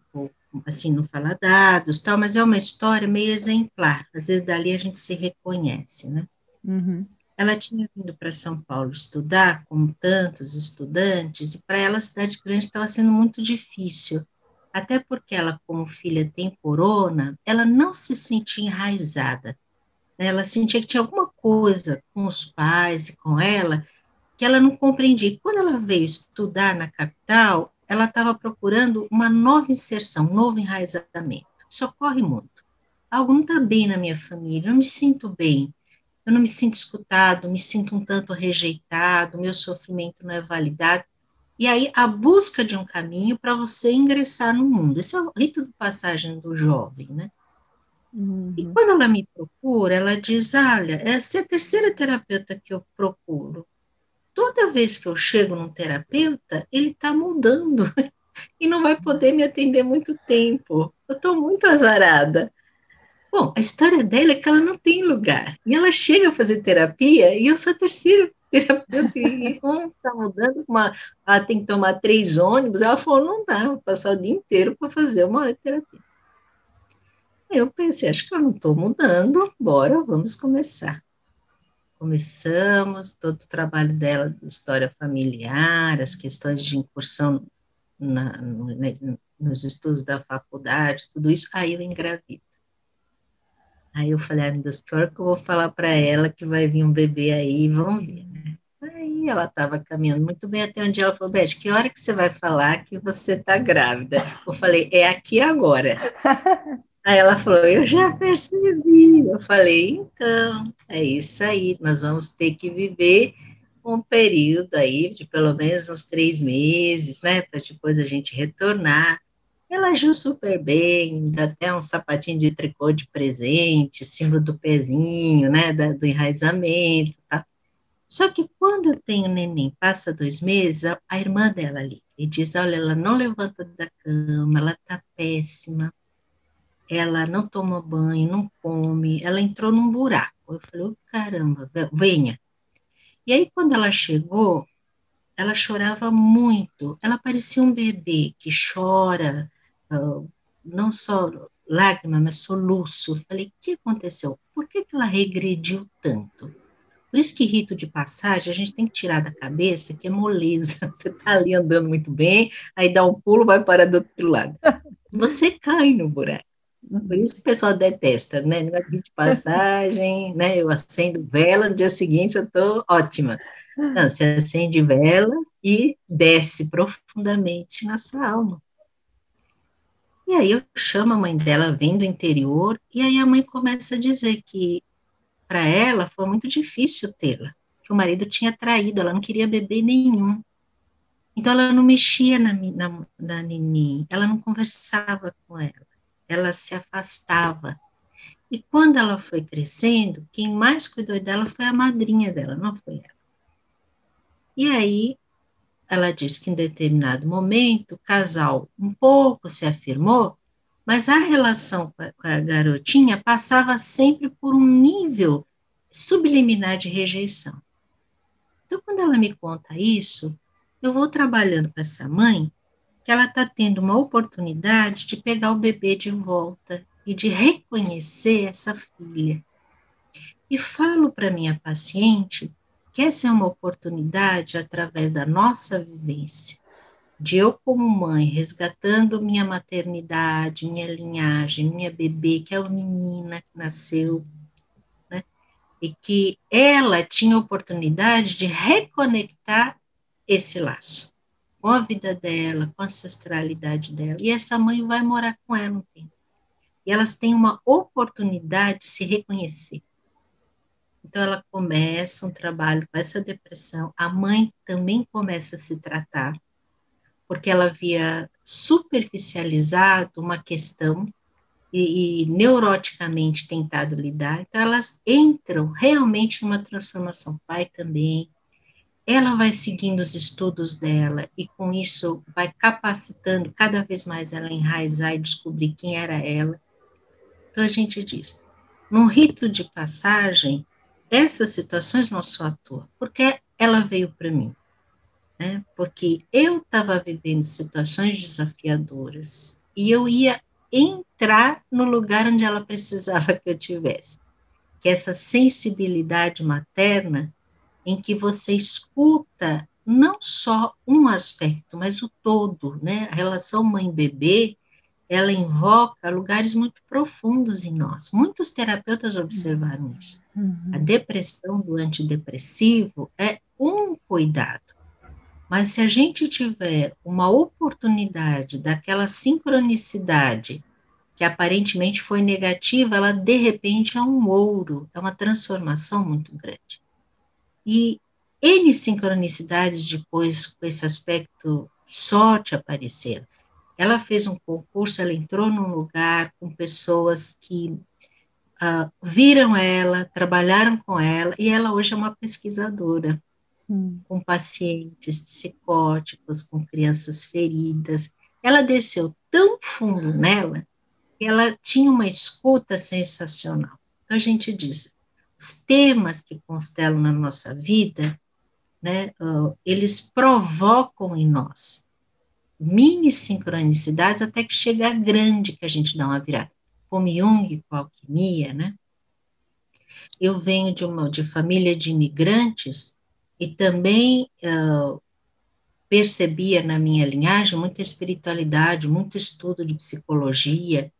assim, não fala dados, tal, mas é uma história meio exemplar. Às vezes dali a gente se reconhece, né? Uhum. Ela tinha vindo para São Paulo estudar, como tantos estudantes, e para ela a cidade grande estava sendo muito difícil. Até porque ela, como filha tem corona, ela não se sentia enraizada. Né? Ela sentia que tinha alguma coisa com os pais e com ela que ela não compreendia. Quando ela veio estudar na capital, ela estava procurando uma nova inserção, um novo enraizamento. Isso ocorre muito. Algo não está bem na minha família, eu não me sinto bem, eu não me sinto escutado, me sinto um tanto rejeitado, meu sofrimento não é validado. E aí, a busca de um caminho para você ingressar no mundo. Esse é o rito de passagem do jovem, né? Uhum. E quando ela me procura, ela diz: Olha, essa é a terceira terapeuta que eu procuro toda vez que eu chego num terapeuta, ele está mudando *laughs* e não vai poder me atender muito tempo. Eu estou muito azarada. Bom, a história dela é que ela não tem lugar. E ela chega a fazer terapia e eu sou a terceira *laughs* terapeuta e um está mudando, uma, ela tem que tomar três ônibus. Ela falou, não dá, vou passar o dia inteiro para fazer uma hora de terapia. Eu pensei, acho que eu não estou mudando, bora, vamos começar começamos todo o trabalho dela de história familiar, as questões de incursão na, no, né, nos estudos da faculdade, tudo isso, aí eu engravido. Aí eu falei, ah, meu Deus, hora que eu vou falar para ela que vai vir um bebê aí, vamos ver, né? Aí ela estava caminhando muito bem até um dia ela falou, Beth, que hora que você vai falar que você está grávida? Eu falei, é aqui agora. *laughs* Aí ela falou, eu já percebi. Eu falei, então, é isso aí, nós vamos ter que viver um período aí de pelo menos uns três meses, né, para depois a gente retornar. Ela agiu super bem, dá até um sapatinho de tricô de presente, símbolo do pezinho, né, da, do enraizamento, tá? Só que quando eu tenho neném, passa dois meses, a, a irmã dela ali e diz: Olha, ela não levanta da cama, ela tá péssima, ela não toma banho, não come, ela entrou num buraco. Eu falei: oh, caramba, venha. E aí, quando ela chegou, ela chorava muito. Ela parecia um bebê que chora, uh, não só lágrima, mas soluço. Eu falei: o que aconteceu? Por que, que ela regrediu tanto? Por isso que rito de passagem a gente tem que tirar da cabeça que é moleza. *laughs* Você está ali andando muito bem, aí dá um pulo, vai parar do outro lado. Você cai no buraco. Por isso que o pessoal detesta, né? No rito de passagem, né? Eu acendo vela, no dia seguinte eu estou ótima. Não, você acende vela e desce profundamente na sua alma. E aí eu chamo a mãe dela, vem do interior, e aí a mãe começa a dizer que para ela foi muito difícil tê-la, que o marido tinha traído, ela não queria beber nenhum. Então ela não mexia na, na, na Nini, ela não conversava com ela, ela se afastava. E quando ela foi crescendo, quem mais cuidou dela foi a madrinha dela, não foi ela. E aí ela disse que em determinado momento o casal um pouco se afirmou mas a relação com a garotinha passava sempre por um nível subliminar de rejeição. Então, quando ela me conta isso, eu vou trabalhando com essa mãe, que ela está tendo uma oportunidade de pegar o bebê de volta e de reconhecer essa filha. E falo para minha paciente que essa é uma oportunidade através da nossa vivência de eu como mãe resgatando minha maternidade, minha linhagem, minha bebê, que é uma menina que nasceu, né? E que ela tinha oportunidade de reconectar esse laço com a vida dela, com a ancestralidade dela. E essa mãe vai morar com ela um tempo. E elas têm uma oportunidade de se reconhecer. Então, ela começa um trabalho com essa depressão. A mãe também começa a se tratar porque ela havia superficializado uma questão e, e, neuroticamente tentado lidar. Então, elas entram realmente numa transformação. O pai também. Ela vai seguindo os estudos dela e, com isso, vai capacitando cada vez mais ela enraizar e descobrir quem era ela. Então, a gente diz: num rito de passagem, essas situações não só atuam, porque ela veio para mim né? Porque eu estava vivendo situações desafiadoras e eu ia entrar no lugar onde ela precisava que eu tivesse, que é essa sensibilidade materna em que você escuta não só um aspecto, mas o todo, né? A relação mãe-bebê, ela invoca lugares muito profundos em nós. Muitos terapeutas observaram isso. Uhum. A depressão do antidepressivo é um cuidado. Mas se a gente tiver uma oportunidade daquela sincronicidade que aparentemente foi negativa, ela de repente é um ouro, é uma transformação muito grande. E N sincronicidades depois, com esse aspecto sorte apareceram. Ela fez um concurso, ela entrou num lugar com pessoas que uh, viram ela, trabalharam com ela, e ela hoje é uma pesquisadora hum. com pacientes psicóticos, com crianças feridas. Ela desceu tão fundo nela que ela tinha uma escuta sensacional. Então a gente diz, os temas que constelam na nossa vida, né, eles provocam em nós mini sincronicidades até que chega a grande que a gente dá uma virada. Como Jung com alquimia, né? Eu venho de uma de família de imigrantes e também uh, percebia na minha linhagem muita espiritualidade, muito estudo de psicologia,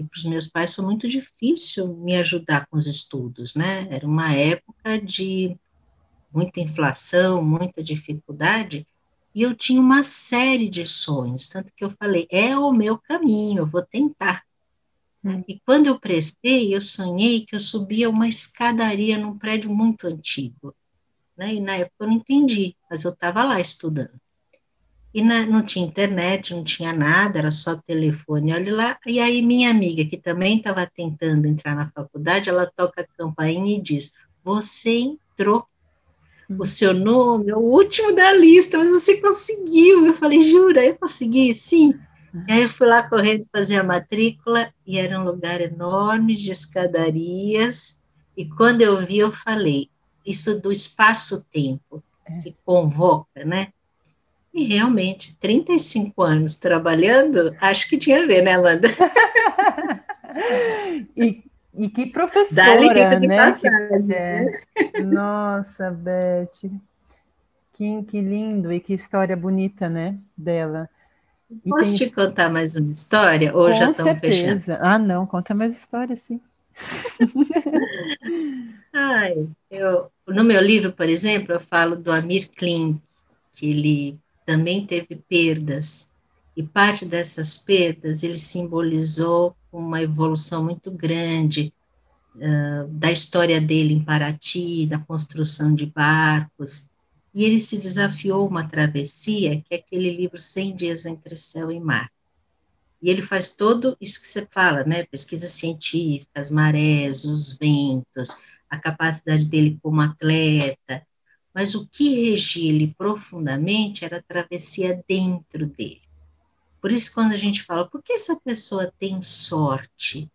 e para os meus pais foi muito difícil me ajudar com os estudos, né? Era uma época de muita inflação, muita dificuldade, e eu tinha uma série de sonhos, tanto que eu falei, é o meu caminho, eu vou tentar. Hum. E quando eu prestei, eu sonhei que eu subia uma escadaria num prédio muito antigo né? E na época eu não entendi, mas eu estava lá estudando. E na, não tinha internet, não tinha nada, era só telefone, olha lá. E aí minha amiga, que também estava tentando entrar na faculdade, ela toca a campainha e diz, você entrou. o seu nome é o último da lista, mas você conseguiu. Eu falei, jura? Eu consegui? Sim. E aí eu fui lá correndo fazer a matrícula e era um lugar enorme de escadarias. E quando eu vi, eu falei, isso do espaço-tempo, é. que convoca, né? E realmente, 35 anos trabalhando, acho que tinha a ver, né, Amanda? *laughs* e, e que professora, de né? Passagem, que, é. Né? Nossa, Beth, que, que lindo e que história bonita, né, dela. E Posso tem... te contar mais uma história? Ou Com já estão fechando? Ah, não, conta mais história, sim. *laughs* Ai, eu, no meu livro, por exemplo, eu falo do Amir Klin, que ele também teve perdas, e parte dessas perdas ele simbolizou uma evolução muito grande uh, da história dele em Paraty, da construção de barcos, e ele se desafiou uma travessia, que é aquele livro 100 Dias Entre Céu e Mar. E ele faz todo isso que você fala, né? Pesquisa científica, as marés, os ventos, a capacidade dele como atleta. Mas o que regia ele profundamente era a travessia dentro dele. Por isso, quando a gente fala, por que essa pessoa tem sorte?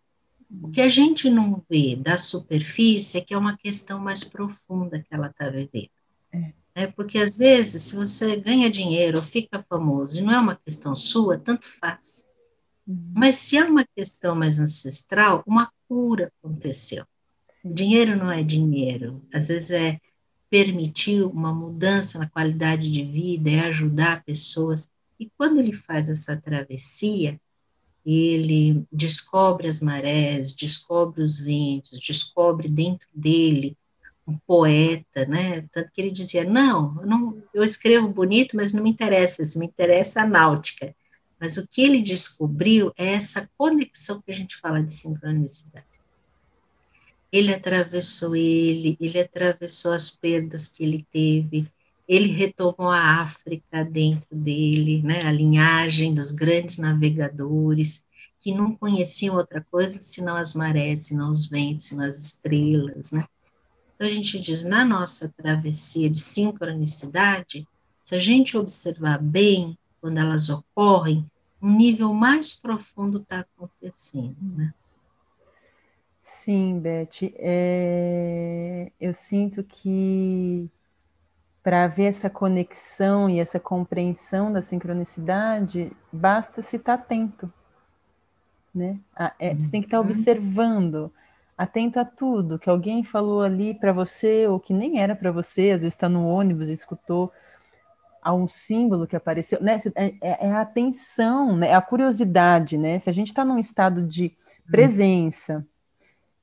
O que a gente não vê da superfície é que é uma questão mais profunda que ela está vivendo. É. é. Porque, às vezes, se você ganha dinheiro ou fica famoso e não é uma questão sua, tanto faz. Uhum. Mas se é uma questão mais ancestral, uma cura aconteceu. Sim. Dinheiro não é dinheiro. Às vezes é permitir uma mudança na qualidade de vida, é ajudar pessoas. E quando ele faz essa travessia, ele descobre as marés, descobre os ventos, descobre dentro dele um poeta, né? Tanto que ele dizia: não, eu, não, eu escrevo bonito, mas não me interessa, isso me interessa a náutica. Mas o que ele descobriu é essa conexão que a gente fala de sincronicidade. Ele atravessou ele, ele atravessou as perdas que ele teve, ele retomou a África dentro dele, né, a linhagem dos grandes navegadores, que não conheciam outra coisa senão as marés, senão os ventos, senão as estrelas, né? Então a gente diz, na nossa travessia de sincronicidade, se a gente observar bem, quando elas ocorrem, um nível mais profundo está acontecendo, né? Sim, Beth, é... eu sinto que para haver essa conexão e essa compreensão da sincronicidade, basta se estar tá atento. Né? É, você tem que estar tá uhum. observando, atento a tudo que alguém falou ali para você, ou que nem era para você, às vezes está no ônibus e escutou a um símbolo que apareceu. Né? É, é, é a atenção, né? é a curiosidade. Né? Se a gente está num estado de uhum. presença,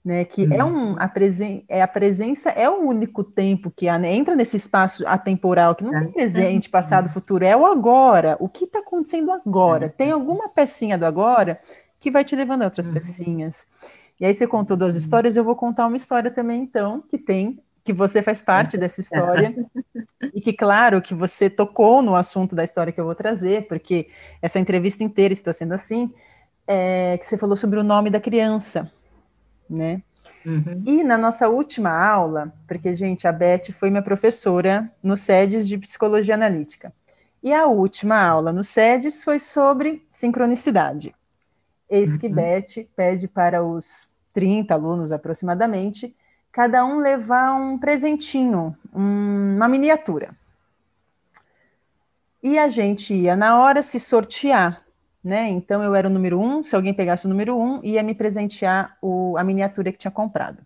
né? Que é um a, presen é, a presença é o único tempo que há, né? entra nesse espaço atemporal que não tem presente, passado, futuro, é o agora. O que está acontecendo agora? Tem alguma pecinha do agora que vai te levando a outras uhum. pecinhas. E aí você contou duas histórias, eu vou contar uma história também, então, que tem, que você faz parte dessa história, *laughs* e que, claro, que você tocou no assunto da história que eu vou trazer, porque essa entrevista inteira está sendo assim, é, que você falou sobre o nome da criança né? Uhum. E na nossa última aula, porque, gente, a Beth foi minha professora no SEDES de Psicologia Analítica. E a última aula no SEDES foi sobre sincronicidade. Eis que uhum. Beth pede para os 30 alunos aproximadamente, cada um levar um presentinho, um, uma miniatura. E a gente ia na hora se sortear né? Então eu era o número um, se alguém pegasse o número um, ia me presentear o, a miniatura que tinha comprado.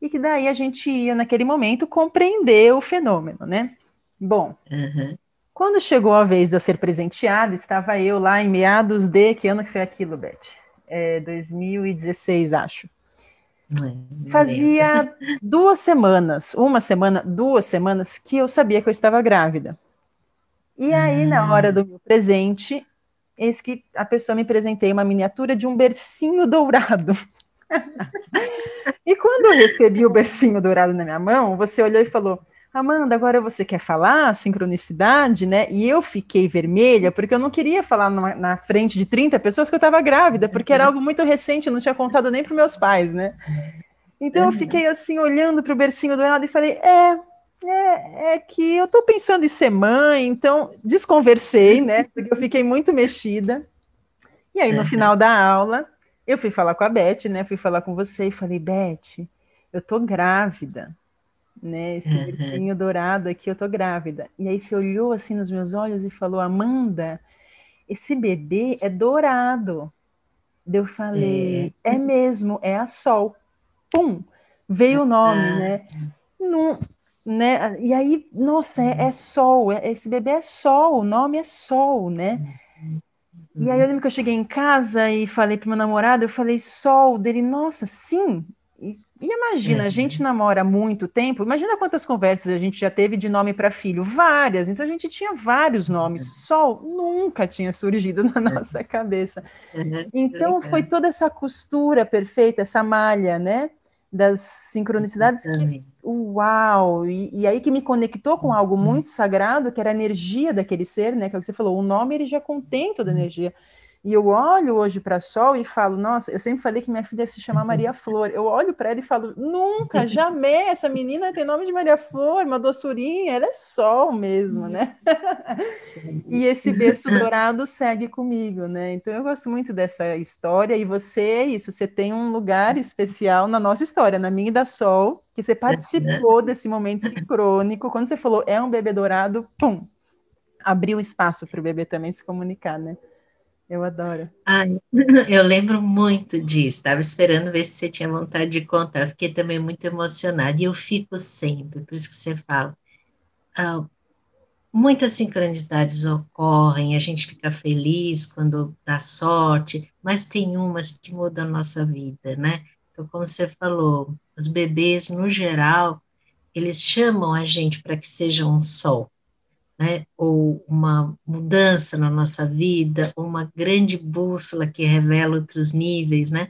E que daí a gente ia, naquele momento, compreender o fenômeno, né? Bom, uhum. quando chegou a vez de eu ser presenteada, estava eu lá em meados de. Que ano que foi aquilo, Beth? É, 2016, acho. É, Fazia *laughs* duas semanas, uma semana, duas semanas, que eu sabia que eu estava grávida. E aí, na hora do meu presente, eis que a pessoa me presenteia uma miniatura de um bercinho dourado. e quando eu recebi o bercinho dourado na minha mão, você olhou e falou: Amanda, agora você quer falar sincronicidade, né? E eu fiquei vermelha porque eu não queria falar numa, na frente de 30 pessoas que eu estava grávida, porque era algo muito recente, eu não tinha contado nem para meus pais, né? Então eu fiquei assim olhando para o bercinho dourado e falei: é, É, é que eu estou pensando em ser mãe, então desconversei, né? Porque eu fiquei muito mexida. E aí, no final da aula, eu fui falar com a Beth, né? Fui falar com você e falei, Beth, eu tô grávida, né? Esse ursinho dourado aqui, eu tô grávida. E aí você olhou assim nos meus olhos e falou, Amanda, esse bebê é dourado. Eu falei, é, é mesmo, é a Sol. Pum, veio o nome, né? Não, né? E aí, nossa, é, é Sol, é, esse bebê é Sol, o nome é Sol, né? E aí eu lembro que eu cheguei em casa e falei para meu namorado, eu falei Sol, dele, nossa, sim, e imagina, a gente namora há muito tempo, imagina quantas conversas a gente já teve de nome para filho, várias. Então a gente tinha vários nomes. Sol nunca tinha surgido na *laughs* nossa cabeça. Então foi toda essa costura perfeita, essa malha, né? Das sincronicidades que, uau! E, e aí que me conectou com algo muito sagrado, que era a energia daquele ser, né? Que é o que você falou, o nome ele já contém toda a energia. E eu olho hoje para Sol e falo, nossa, eu sempre falei que minha filha se chama Maria *laughs* Flor. Eu olho para ela e falo, nunca, jamais, essa menina tem nome de Maria Flor, uma doçurinha, ela é Sol mesmo, né? *laughs* e esse berço dourado segue comigo, né? Então eu gosto muito dessa história e você é isso, você tem um lugar *laughs* especial na nossa história, na minha e da Sol, que você participou desse momento sincrônico. Quando você falou é um bebê dourado, pum, abriu espaço para o bebê também se comunicar, né? Eu adoro. Ai, *laughs* eu lembro muito disso. Estava esperando ver se você tinha vontade de contar. Eu fiquei também muito emocionada. E eu fico sempre, por isso que você fala. Ah, muitas sincronicidades ocorrem, a gente fica feliz quando dá sorte, mas tem umas que mudam a nossa vida, né? Então, como você falou, os bebês, no geral, eles chamam a gente para que seja um sol né, ou uma mudança na nossa vida, ou uma grande bússola que revela outros níveis, né?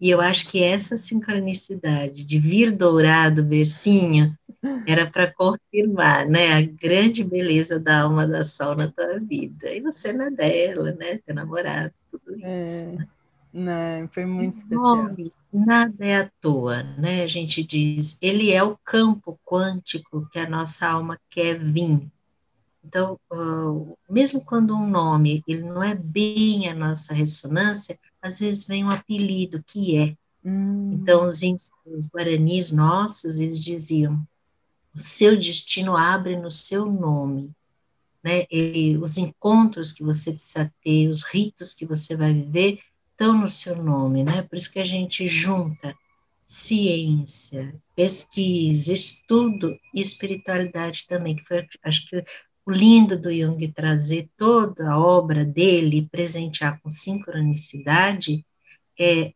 E eu acho que essa sincronicidade de vir dourado, bercinho, era para confirmar, né, a grande beleza da alma da Sol na tua vida. E você na dela, né, teu namorado, tudo isso. É, né? Não, foi muito especial. Nome, nada é à toa, né? A gente diz, ele é o campo quântico que a nossa alma quer vir, então, uh, mesmo quando um nome ele não é bem a nossa ressonância, às vezes vem um apelido que é. Hum. Então, os, os guaranis nossos, eles diziam, o seu destino abre no seu nome. Né? Ele, os encontros que você precisa ter, os ritos que você vai viver, estão no seu nome, né? Por isso que a gente junta ciência, pesquisa, estudo e espiritualidade também, que foi, acho que o lindo do Jung trazer toda a obra dele e presentear com sincronicidade é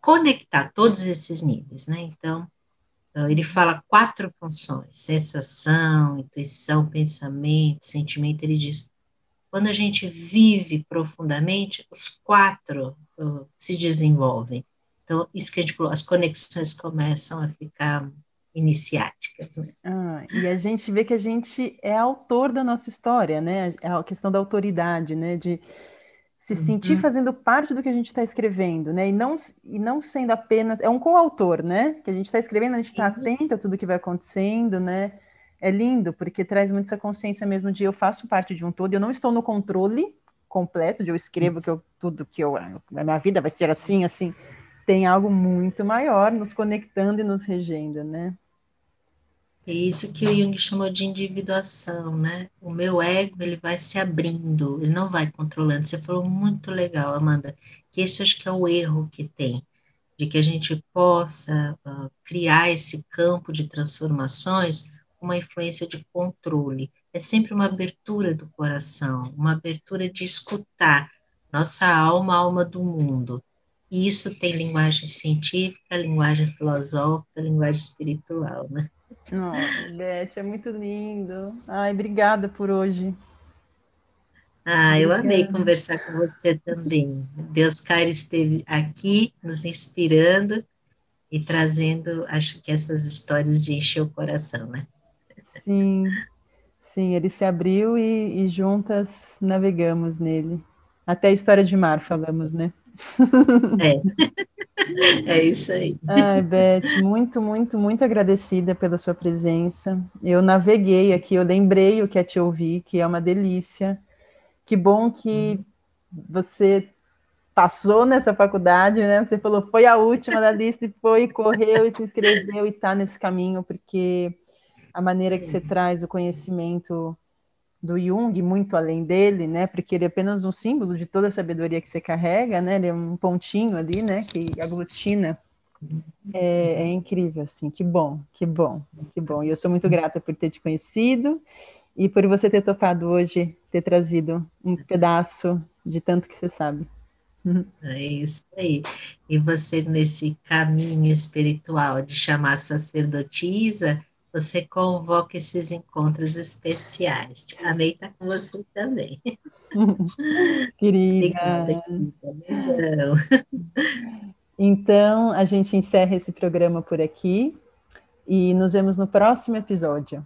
conectar todos esses níveis, né? Então, ah, ele fala quatro funções: sensação, intuição, pensamento, sentimento. Ele diz: quando a gente vive profundamente, os quatro uh, se desenvolvem. Então, isso que a gente falou, as conexões começam a ficar iniciáticas. Né? Ah, e a gente vê que a gente é autor da nossa história, né? É a questão da autoridade, né? De se uhum. sentir fazendo parte do que a gente está escrevendo, né? E não, e não sendo apenas. É um coautor, né? Que a gente está escrevendo, a gente está atento a tudo que vai acontecendo, né? É lindo, porque traz muito essa consciência mesmo de eu faço parte de um todo, eu não estou no controle completo, de eu escrevo que eu, tudo que eu. A minha vida vai ser assim, assim tem algo muito maior nos conectando e nos regendo, né? É isso que o Jung chamou de individuação, né? O meu ego, ele vai se abrindo, ele não vai controlando. Você falou muito legal, Amanda, que esse acho que é o erro que tem, de que a gente possa uh, criar esse campo de transformações com uma influência de controle. É sempre uma abertura do coração, uma abertura de escutar nossa alma, alma do mundo. E isso tem linguagem científica, linguagem filosófica, linguagem espiritual, né? Oh, Beth, é muito lindo. Ai, obrigada por hoje. Ah, eu amei conversar com você também. Deus Cairo esteve aqui nos inspirando e trazendo, acho que essas histórias de encher o coração, né? Sim, sim, ele se abriu e, e juntas navegamos nele. Até a história de mar falamos, né? É. *laughs* é isso aí. Ai, Beth, muito, muito, muito agradecida pela sua presença. Eu naveguei aqui, eu lembrei o que é te ouvir, que é uma delícia. Que bom que você passou nessa faculdade, né? Você falou, foi a última da lista e foi, correu e se inscreveu e está nesse caminho, porque a maneira que você traz o conhecimento do Jung, muito além dele, né? Porque ele é apenas um símbolo de toda a sabedoria que você carrega, né? Ele é um pontinho ali, né? Que aglutina. É, é incrível, assim. Que bom, que bom, que bom. E eu sou muito grata por ter te conhecido e por você ter topado hoje, ter trazido um pedaço de tanto que você sabe. *laughs* É isso aí. E você, nesse caminho espiritual de chamar sacerdotisa, você convoca esses encontros especiais. A Ney está com você também. *laughs* Querida. Beijão. Então, a gente encerra esse programa por aqui e nos vemos no próximo episódio.